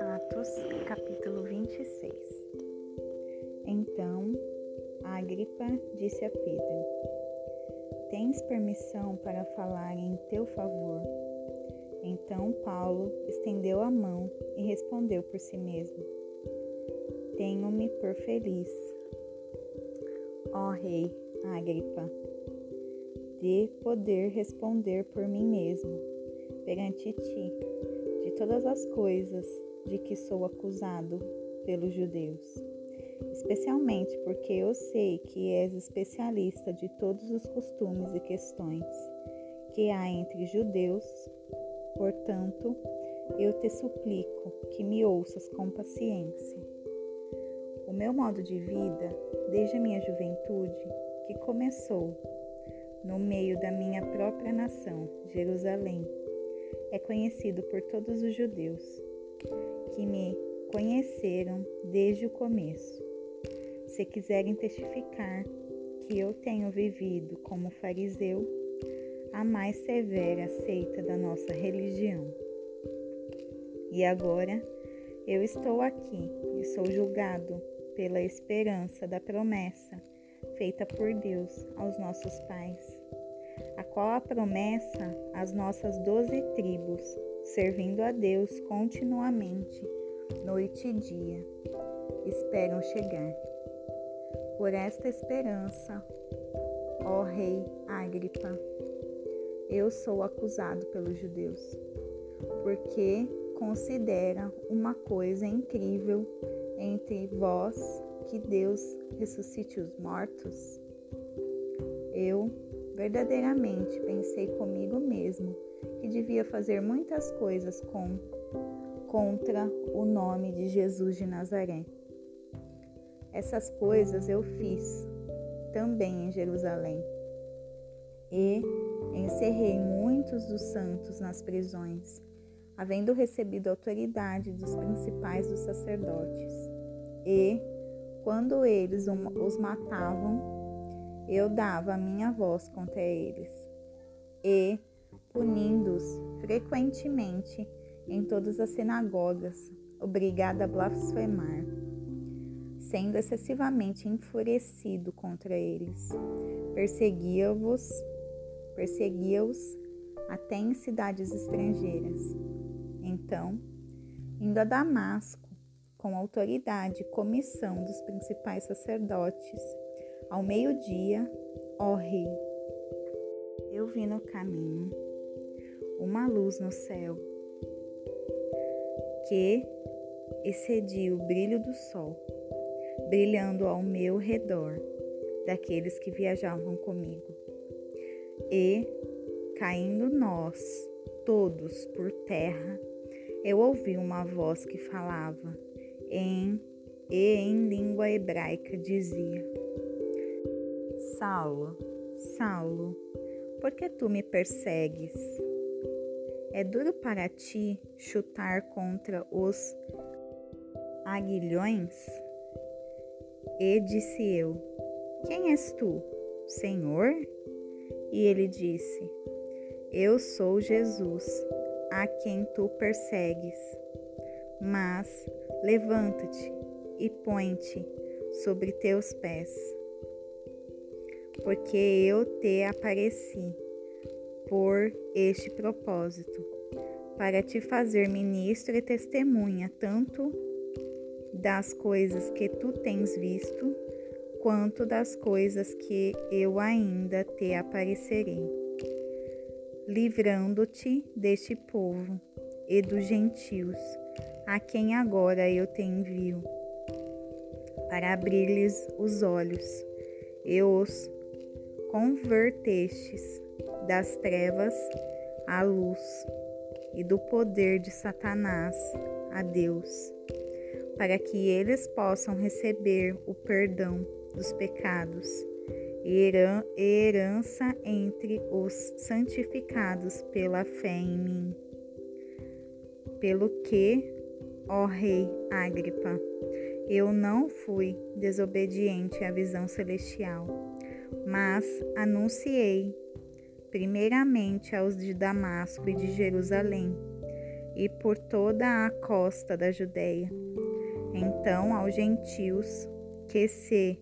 Atos, capítulo 26 Então, Agripa disse a Pedro: Tens permissão para falar em teu favor? Então Paulo estendeu a mão e respondeu por si mesmo: Tenho-me por feliz. Ó Rei Agripa, de poder responder por mim mesmo perante ti de todas as coisas de que sou acusado pelos judeus, especialmente porque eu sei que és especialista de todos os costumes e questões que há entre judeus Portanto, eu te suplico que me ouças com paciência. O meu modo de vida, desde a minha juventude, que começou no meio da minha própria nação, Jerusalém, é conhecido por todos os judeus que me conheceram desde o começo. Se quiserem testificar que eu tenho vivido como fariseu, a mais severa seita da nossa religião. E agora eu estou aqui e sou julgado pela esperança da promessa feita por Deus aos nossos pais, a qual a promessa às nossas doze tribos, servindo a Deus continuamente, noite e dia, esperam chegar. Por esta esperança, ó Rei Agripa, eu sou acusado pelos judeus, porque considera uma coisa incrível entre vós que Deus ressuscite os mortos? Eu verdadeiramente pensei comigo mesmo que devia fazer muitas coisas com, contra o nome de Jesus de Nazaré. Essas coisas eu fiz também em Jerusalém e encerrei muitos dos santos nas prisões, havendo recebido autoridade dos principais dos sacerdotes. E, quando eles os matavam, eu dava a minha voz contra eles, e, punindo-os frequentemente em todas as sinagogas, obrigada a blasfemar, sendo excessivamente enfurecido contra eles. Perseguia-vos perseguia-os até em cidades estrangeiras. Então, indo a Damasco, com autoridade e comissão dos principais sacerdotes, ao meio-dia, ó Rei, eu vi no caminho uma luz no céu que excedia o brilho do sol, brilhando ao meu redor daqueles que viajavam comigo. E, caindo nós, todos por terra, eu ouvi uma voz que falava em e em língua hebraica dizia: Saulo, Saulo, por que tu me persegues? É duro para ti chutar contra os aguilhões? E disse eu: Quem és tu, Senhor? E ele disse: Eu sou Jesus, a quem tu persegues. Mas levanta-te e põe-te sobre teus pés, porque eu te apareci por este propósito, para te fazer ministro e testemunha tanto das coisas que tu tens visto, quanto das coisas que eu ainda te aparecerei, livrando-te deste povo e dos gentios, a quem agora eu te envio, para abrir-lhes os olhos. E os convertestes das trevas à luz e do poder de Satanás a Deus, para que eles possam receber o perdão dos pecados e herança entre os santificados pela fé em mim. Pelo que, ó Rei Agripa, eu não fui desobediente à visão celestial, mas anunciei primeiramente aos de Damasco e de Jerusalém, e por toda a costa da Judéia. Então aos gentios que se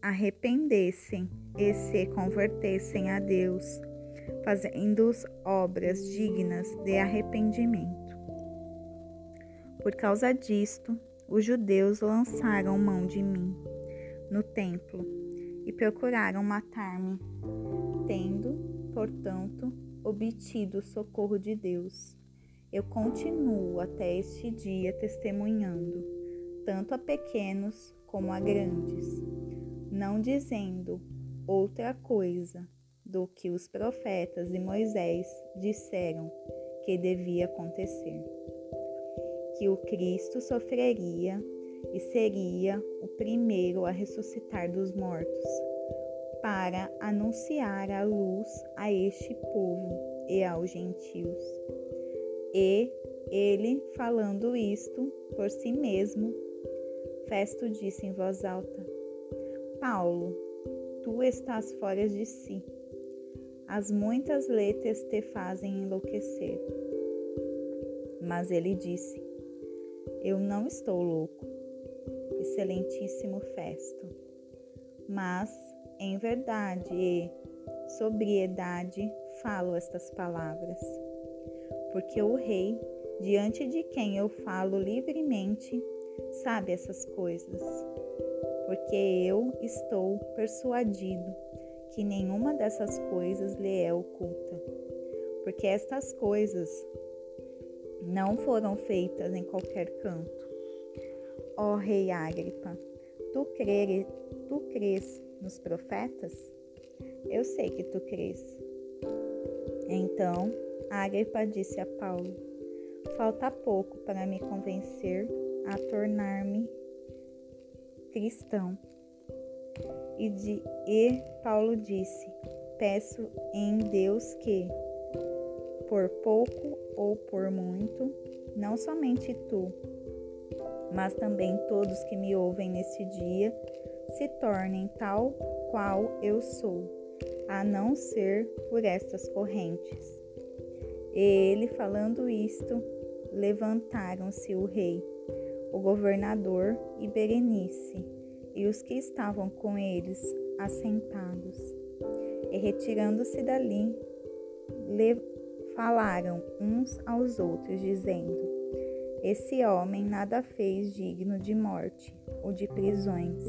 arrependessem e se convertessem a Deus, fazendo obras dignas de arrependimento. Por causa disto, os judeus lançaram mão de mim no templo e procuraram matar-me, tendo, portanto, obtido o socorro de Deus. Eu continuo até este dia testemunhando, tanto a pequenos como a grandes, não dizendo outra coisa do que os profetas e Moisés disseram que devia acontecer. Que o Cristo sofreria e seria o primeiro a ressuscitar dos mortos, para anunciar a luz a este povo e aos gentios. E ele, falando isto por si mesmo, Festo disse em voz alta: Paulo, tu estás fora de si. As muitas letras te fazem enlouquecer. Mas ele disse: Eu não estou louco excelentíssimo Festo. Mas, em verdade e sobriedade, falo estas palavras, porque o Rei, diante de quem eu falo livremente, sabe essas coisas, porque eu estou persuadido que nenhuma dessas coisas lhe é oculta, porque estas coisas não foram feitas em qualquer canto ó rei Agripa, tu, crê, tu crês nos profetas? Eu sei que tu crês. Então, Agripa disse a Paulo: Falta pouco para me convencer a tornar-me cristão. E, de, e Paulo disse: Peço em Deus que, por pouco ou por muito, não somente tu, mas também todos que me ouvem neste dia se tornem tal qual eu sou, a não ser por estas correntes. E ele, falando isto, levantaram-se o rei, o governador e Berenice, e os que estavam com eles assentados. E retirando-se dali, falaram uns aos outros, dizendo: esse homem nada fez digno de morte ou de prisões.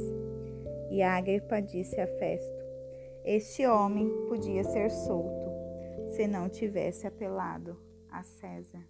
E Agripa disse a Festo: Este homem podia ser solto se não tivesse apelado a César.